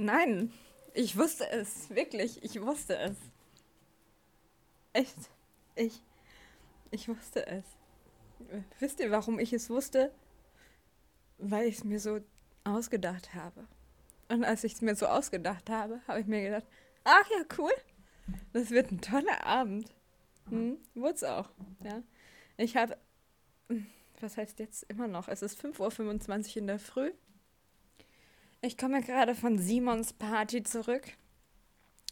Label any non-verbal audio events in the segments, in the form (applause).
Nein, ich wusste es, wirklich, ich wusste es. Echt, ich, ich wusste es. Wisst ihr, warum ich es wusste? Weil ich es mir so ausgedacht habe. Und als ich es mir so ausgedacht habe, habe ich mir gedacht, ach ja, cool, das wird ein toller Abend. Hm, Wurde es auch, ja. Ich habe, was heißt jetzt immer noch? Es ist 5.25 Uhr in der Früh. Ich komme gerade von Simons Party zurück.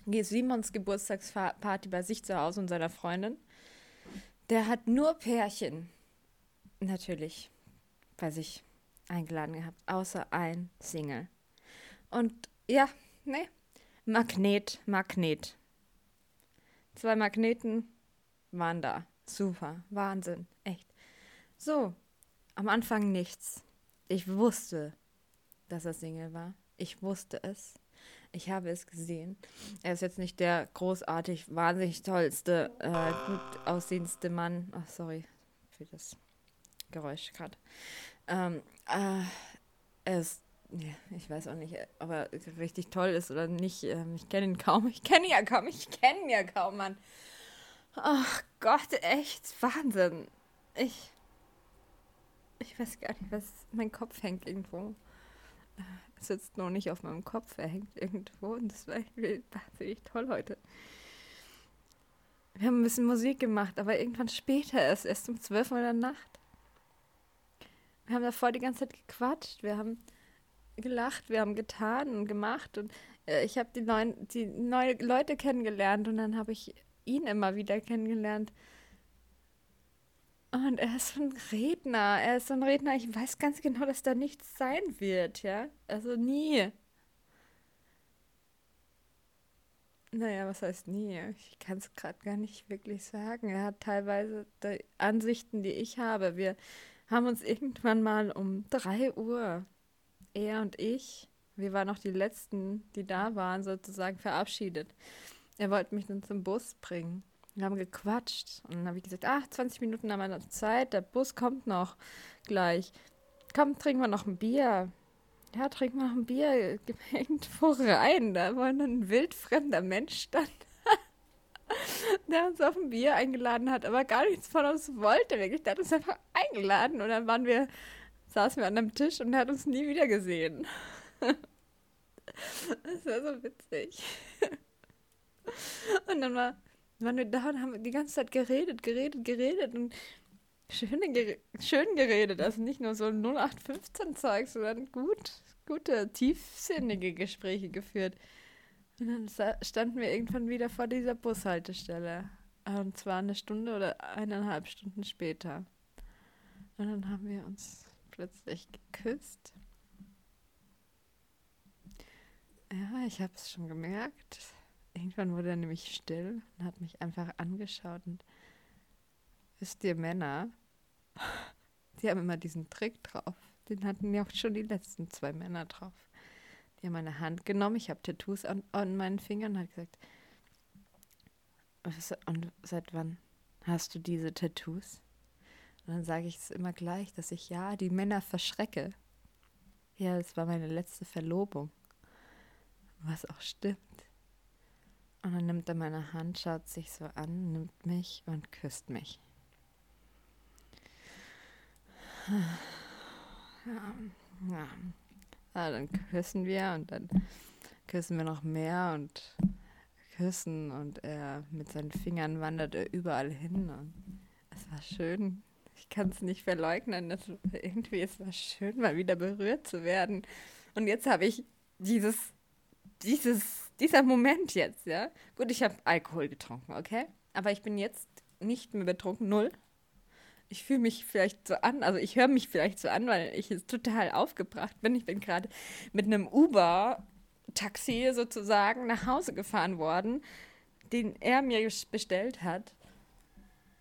Gehe Simons Geburtstagsparty bei sich zu Hause und seiner Freundin. Der hat nur Pärchen. Natürlich bei sich eingeladen gehabt, außer ein Single. Und ja, ne, Magnet, Magnet. Zwei Magneten waren da. Super, Wahnsinn, echt. So, am Anfang nichts. Ich wusste, dass er Single war. Ich wusste es. Ich habe es gesehen. Er ist jetzt nicht der großartig, wahnsinnig tollste, äh, gut aussehendste Mann. Ach, sorry für das Geräusch gerade. Ähm, äh, er ist, ja, ich weiß auch nicht, ob er richtig toll ist oder nicht. Ähm, ich kenne ihn kaum. Ich kenne ihn ja kaum. Ich kenne ihn ja kaum, Mann. Ach Gott, echt Wahnsinn. Ich, ich weiß gar nicht, was mein Kopf hängt irgendwo sitzt noch nicht auf meinem Kopf, er hängt irgendwo und das war wahnsinnig (laughs) toll heute. Wir haben ein bisschen Musik gemacht, aber irgendwann später erst, erst um 12 Uhr in der Nacht. Wir haben davor die ganze Zeit gequatscht, wir haben gelacht, wir haben getan und gemacht und äh, ich habe die neuen, die neue Leute kennengelernt und dann habe ich ihn immer wieder kennengelernt. Und er ist so ein Redner. Er ist so ein Redner. Ich weiß ganz genau, dass da nichts sein wird, ja. Also nie. Naja, was heißt nie? Ich kann es gerade gar nicht wirklich sagen. Er hat teilweise die Ansichten, die ich habe. Wir haben uns irgendwann mal um 3 Uhr, er und ich, wir waren noch die Letzten, die da waren, sozusagen verabschiedet. Er wollte mich dann zum Bus bringen. Wir haben gequatscht und dann habe ich gesagt, ach, 20 Minuten haben wir noch Zeit, der Bus kommt noch gleich. Komm, trinken wir noch ein Bier. Ja, trinken wir noch ein Bier. (laughs) Irgendwo rein. Da war ein wildfremder Mensch stand, (laughs) der uns auf ein Bier eingeladen hat, aber gar nichts von uns wollte. Wirklich, der hat uns einfach eingeladen und dann waren wir, saßen wir an einem Tisch und er hat uns nie wieder gesehen. (laughs) das war so witzig. Und dann war waren wir da und haben die ganze Zeit geredet, geredet, geredet und schön, schön geredet. Also nicht nur so 0815-Zeug, sondern gut, gute, tiefsinnige Gespräche geführt. Und dann standen wir irgendwann wieder vor dieser Bushaltestelle. Und zwar eine Stunde oder eineinhalb Stunden später. Und dann haben wir uns plötzlich geküsst. Ja, ich habe es schon gemerkt. Irgendwann wurde er nämlich still und hat mich einfach angeschaut und wisst ihr, Männer, (laughs) die haben immer diesen Trick drauf. Den hatten ja auch schon die letzten zwei Männer drauf. Die haben meine Hand genommen, ich habe Tattoos an, an meinen Fingern und hat gesagt, und seit wann hast du diese Tattoos? Und dann sage ich es immer gleich, dass ich ja die Männer verschrecke. Ja, das war meine letzte Verlobung. Was auch stimmt. Und dann nimmt er meine Hand, schaut sich so an, nimmt mich und küsst mich. Ja, ja. ja, dann küssen wir und dann küssen wir noch mehr und küssen und er mit seinen Fingern wandert er überall hin und es war schön. Ich kann es nicht verleugnen, dass irgendwie es war schön, mal wieder berührt zu werden. Und jetzt habe ich dieses, dieses dieser Moment jetzt, ja. Gut, ich habe Alkohol getrunken, okay? Aber ich bin jetzt nicht mehr betrunken, null. Ich fühle mich vielleicht so an, also ich höre mich vielleicht so an, weil ich jetzt total aufgebracht bin. Ich bin gerade mit einem Uber-Taxi sozusagen nach Hause gefahren worden, den er mir bestellt hat.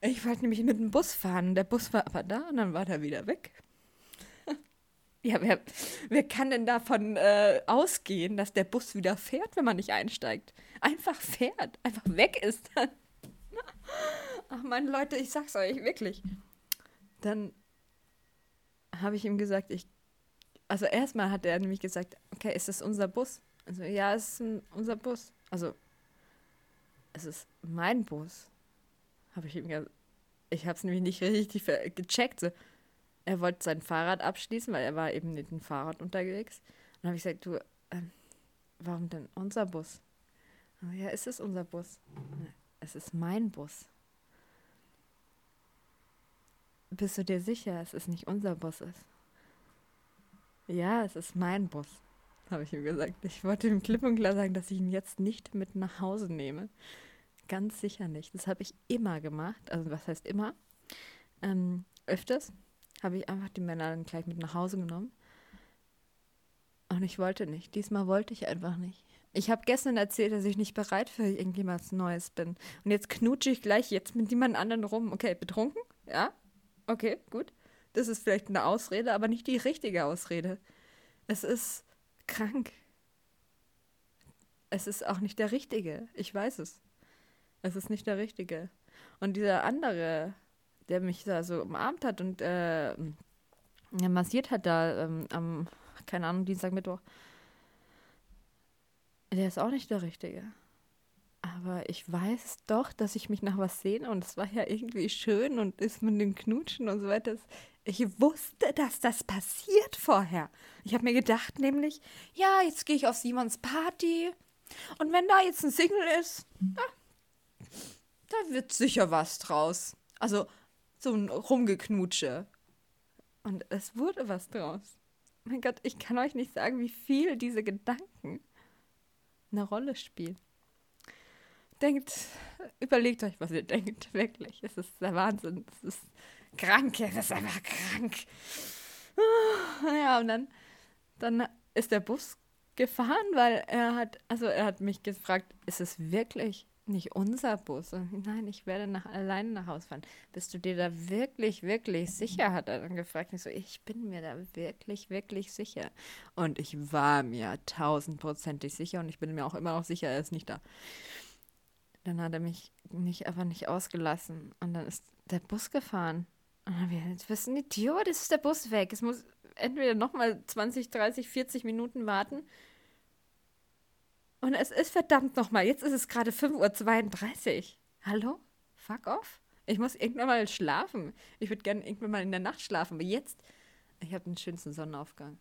Ich wollte nämlich mit dem Bus fahren. Der Bus war aber da und dann war er wieder weg. Ja, wer, wer kann denn davon äh, ausgehen, dass der Bus wieder fährt, wenn man nicht einsteigt? Einfach fährt, einfach weg ist dann. (laughs) Ach man, Leute, ich sag's euch, wirklich. Dann habe ich ihm gesagt, ich. Also erstmal hat er nämlich gesagt, okay, ist das unser Bus? Also, ja, es ist ein, unser Bus. Also, es ist mein Bus. Habe ich ihm gesagt. Ich habe es nämlich nicht richtig gecheckt. So. Er wollte sein Fahrrad abschließen, weil er war eben mit dem Fahrrad unterwegs. Und dann habe ich gesagt, du, ähm, warum denn unser Bus? ja, ist es unser Bus? Es ist mein Bus. Bist du dir sicher, es nicht unser Bus ist? Ja, es ist mein Bus, habe ich ihm gesagt. Ich wollte ihm klipp und klar sagen, dass ich ihn jetzt nicht mit nach Hause nehme. Ganz sicher nicht. Das habe ich immer gemacht. Also was heißt immer? Ähm, öfters habe ich einfach die Männer dann gleich mit nach Hause genommen. Und ich wollte nicht. Diesmal wollte ich einfach nicht. Ich habe gestern erzählt, dass ich nicht bereit für irgendjemals Neues bin. Und jetzt knutsche ich gleich jetzt mit jemand anderen rum. Okay, betrunken? Ja? Okay, gut. Das ist vielleicht eine Ausrede, aber nicht die richtige Ausrede. Es ist krank. Es ist auch nicht der richtige. Ich weiß es. Es ist nicht der richtige. Und dieser andere, der mich da so umarmt hat und äh, massiert hat da ähm, am, keine Ahnung, Dienstag, Mittwoch, der ist auch nicht der Richtige. Aber ich weiß doch, dass ich mich nach was sehne und es war ja irgendwie schön und ist mit dem Knutschen und so weiter. Ich wusste, dass das passiert vorher. Ich habe mir gedacht, nämlich, ja, jetzt gehe ich auf Simons Party und wenn da jetzt ein Single ist, na, da wird sicher was draus. Also so ein Rumgeknutsche. Und es wurde was draus. Mein Gott, ich kann euch nicht sagen, wie viel diese Gedanken eine Rolle spielen. Denkt, überlegt euch, was ihr denkt. (laughs) Wirklich. Es ist der Wahnsinn. Es ist krank. Es ist einfach krank. Ja, und dann, dann ist der Bus gefahren, weil er hat, also er hat mich gefragt, ist es wirklich nicht unser Bus. Nein, ich werde nach, alleine nach Hause fahren. Bist du dir da wirklich, wirklich sicher? Hat er dann gefragt. Ich so, ich bin mir da wirklich, wirklich sicher. Und ich war mir tausendprozentig sicher und ich bin mir auch immer noch sicher, er ist nicht da. Dann hat er mich nicht, aber nicht ausgelassen. Und dann ist der Bus gefahren. Und dann wir, jetzt bist ein Idiot, jetzt ist der Bus weg. Es muss entweder nochmal 20, 30, 40 Minuten warten und es ist verdammt nochmal, jetzt ist es gerade 5.32 Uhr. Hallo? Fuck off? Ich muss irgendwann mal schlafen. Ich würde gerne irgendwann mal in der Nacht schlafen. Aber jetzt, ich habe den schönsten Sonnenaufgang.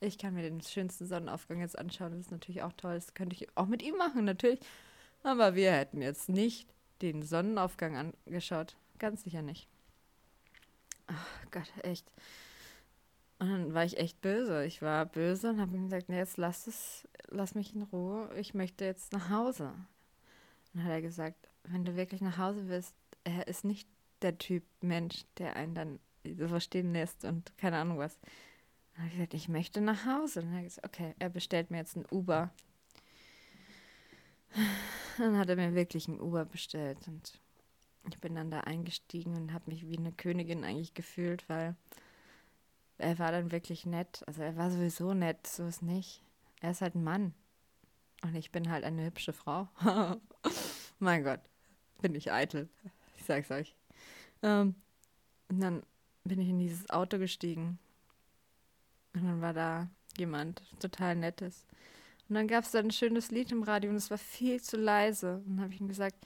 Ich kann mir den schönsten Sonnenaufgang jetzt anschauen. Das ist natürlich auch toll. Das könnte ich auch mit ihm machen, natürlich. Aber wir hätten jetzt nicht den Sonnenaufgang angeschaut. Ganz sicher nicht. Ach Gott, echt. Und dann war ich echt böse. Ich war böse und habe ihm gesagt, nee, jetzt lass es, lass mich in Ruhe. Ich möchte jetzt nach Hause. Und dann hat er gesagt, wenn du wirklich nach Hause willst, er ist nicht der Typ Mensch, der einen dann so verstehen lässt und keine Ahnung was. Dann habe ich gesagt, ich möchte nach Hause. Und dann hat er gesagt, okay, er bestellt mir jetzt ein Uber. Dann hat er mir wirklich ein Uber bestellt und ich bin dann da eingestiegen und habe mich wie eine Königin eigentlich gefühlt, weil er war dann wirklich nett. Also er war sowieso nett, so ist nicht. Er ist halt ein Mann. Und ich bin halt eine hübsche Frau. (laughs) mein Gott, bin ich eitel. Ich sag's euch. Ähm, und dann bin ich in dieses Auto gestiegen. Und dann war da jemand, total nettes. Und dann gab es da ein schönes Lied im Radio und es war viel zu leise. Und dann habe ich ihm gesagt,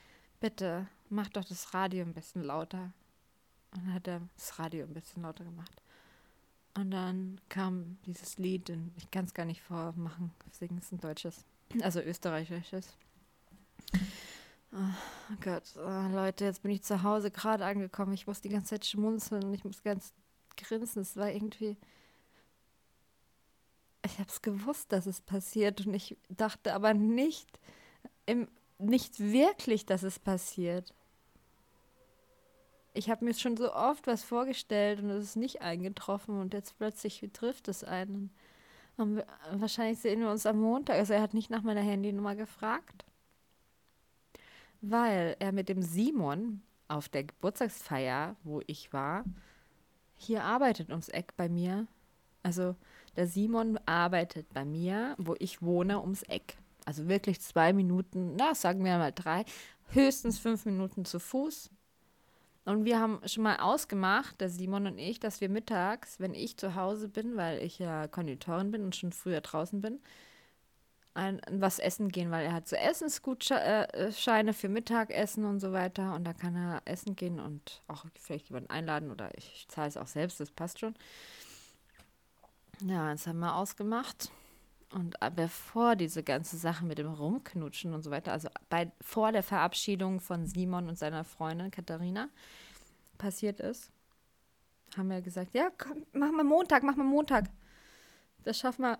bitte, mach doch das Radio ein bisschen lauter. Und dann hat er das Radio ein bisschen lauter gemacht. Und dann kam dieses Lied, und ich kann es gar nicht vormachen, singen es ein deutsches, also österreichisches. Oh Gott, oh Leute, jetzt bin ich zu Hause gerade angekommen. Ich muss die ganze Zeit schmunzeln und ich muss ganz grinsen. Es war irgendwie. Ich habe es gewusst, dass es passiert und ich dachte aber nicht, im, nicht wirklich, dass es passiert ich habe mir schon so oft was vorgestellt und es ist nicht eingetroffen und jetzt plötzlich trifft es einen. Und wahrscheinlich sehen wir uns am Montag. Also er hat nicht nach meiner Handynummer gefragt, weil er mit dem Simon auf der Geburtstagsfeier, wo ich war, hier arbeitet ums Eck bei mir. Also der Simon arbeitet bei mir, wo ich wohne, ums Eck. Also wirklich zwei Minuten, na, sagen wir mal drei, höchstens fünf Minuten zu Fuß und wir haben schon mal ausgemacht, der Simon und ich, dass wir mittags, wenn ich zu Hause bin, weil ich ja Konditorin bin und schon früher draußen bin, ein, was essen gehen, weil er hat so Essensgutscheine für Mittagessen und so weiter. Und da kann er essen gehen und auch vielleicht jemanden einladen oder ich zahle es auch selbst, das passt schon. Ja, das haben wir ausgemacht. Und bevor diese ganze Sache mit dem Rumknutschen und so weiter, also bei, vor der Verabschiedung von Simon und seiner Freundin Katharina passiert ist, haben wir gesagt, ja, komm, mach mal Montag, mach mal Montag. Das schaffen wir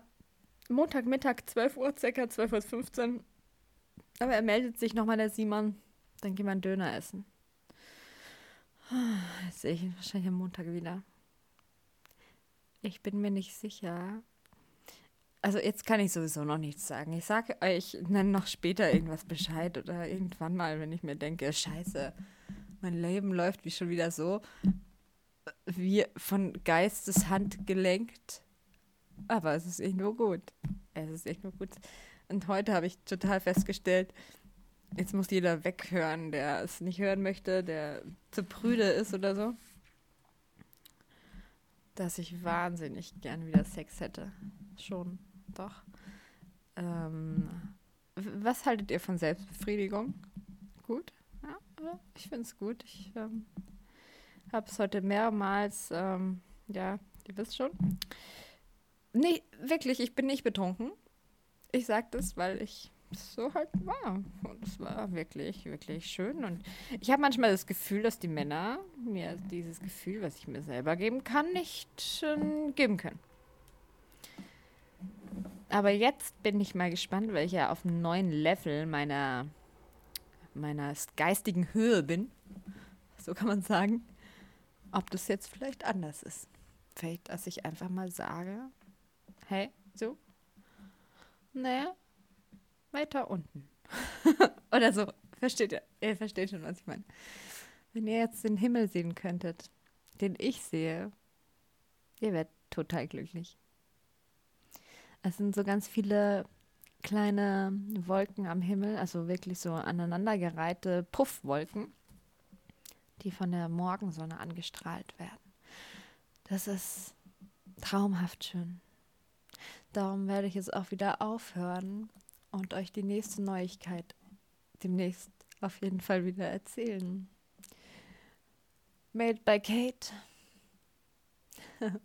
Montagmittag, 12 Uhr, circa 12.15 Uhr. Aber er meldet sich nochmal, der Simon. Dann gehen wir einen Döner essen. Jetzt sehe ich ihn wahrscheinlich am Montag wieder. Ich bin mir nicht sicher. Also jetzt kann ich sowieso noch nichts sagen. Ich sage euch, nenne noch später irgendwas Bescheid oder irgendwann mal, wenn ich mir denke, scheiße, mein Leben läuft wie schon wieder so, wie von Geisteshand gelenkt. Aber es ist echt nur gut. Es ist echt nur gut. Und heute habe ich total festgestellt, jetzt muss jeder weghören, der es nicht hören möchte, der zu prüde ist oder so, dass ich wahnsinnig gern wieder Sex hätte. Schon, doch. Ähm, was haltet ihr von Selbstbefriedigung? Gut? Ja, ich finde es gut. Ich ähm, habe es heute mehrmals, ähm, ja, ihr wisst schon. Nee, wirklich, ich bin nicht betrunken. Ich sage das, weil ich so halt war. Und es war wirklich, wirklich schön. Und ich habe manchmal das Gefühl, dass die Männer mir dieses Gefühl, was ich mir selber geben kann, nicht äh, geben können. Aber jetzt bin ich mal gespannt, weil ich ja auf einem neuen Level meiner, meiner geistigen Höhe bin. So kann man sagen. Ob das jetzt vielleicht anders ist. Vielleicht, dass ich einfach mal sage, hey, so, naja, weiter unten. (laughs) Oder so. Versteht ihr? Ihr versteht schon, was ich meine. Wenn ihr jetzt den Himmel sehen könntet, den ich sehe, ihr werdet total glücklich. Es sind so ganz viele kleine Wolken am Himmel, also wirklich so aneinandergereihte Puffwolken, die von der Morgensonne angestrahlt werden. Das ist traumhaft schön. Darum werde ich jetzt auch wieder aufhören und euch die nächste Neuigkeit demnächst auf jeden Fall wieder erzählen. Made by Kate. (laughs)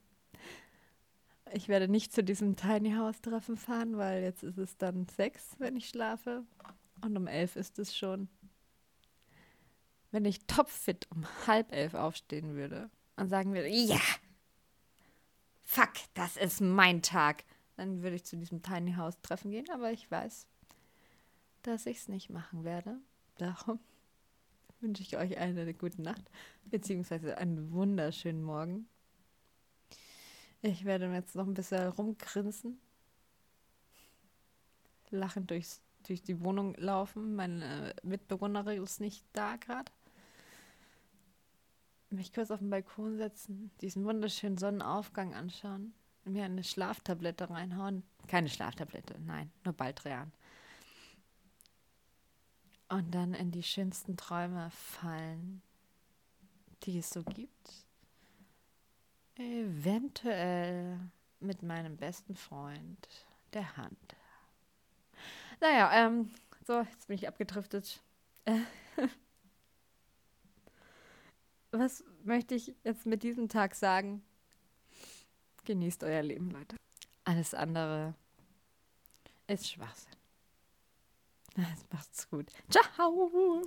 ich werde nicht zu diesem Tiny House Treffen fahren, weil jetzt ist es dann sechs, wenn ich schlafe. Und um elf ist es schon. Wenn ich topfit um halb elf aufstehen würde und sagen würde, ja, fuck, das ist mein Tag dann würde ich zu diesem Tiny House Treffen gehen, aber ich weiß, dass ich es nicht machen werde. Darum (laughs) wünsche ich euch eine gute Nacht, beziehungsweise einen wunderschönen Morgen. Ich werde jetzt noch ein bisschen rumgrinsen, lachend durchs, durch die Wohnung laufen. Meine Mitbewohnerin ist nicht da gerade. Mich kurz auf den Balkon setzen, diesen wunderschönen Sonnenaufgang anschauen mir eine Schlaftablette reinhauen. Keine Schlaftablette, nein, nur Baldrian. Und dann in die schönsten Träume fallen, die es so gibt. Eventuell mit meinem besten Freund, der Hand. Naja, ähm, so, jetzt bin ich abgedriftet. (laughs) Was möchte ich jetzt mit diesem Tag sagen? Genießt euer Leben, Leute. Alles andere ist Schwachsinn. (laughs) Macht's gut. Ciao.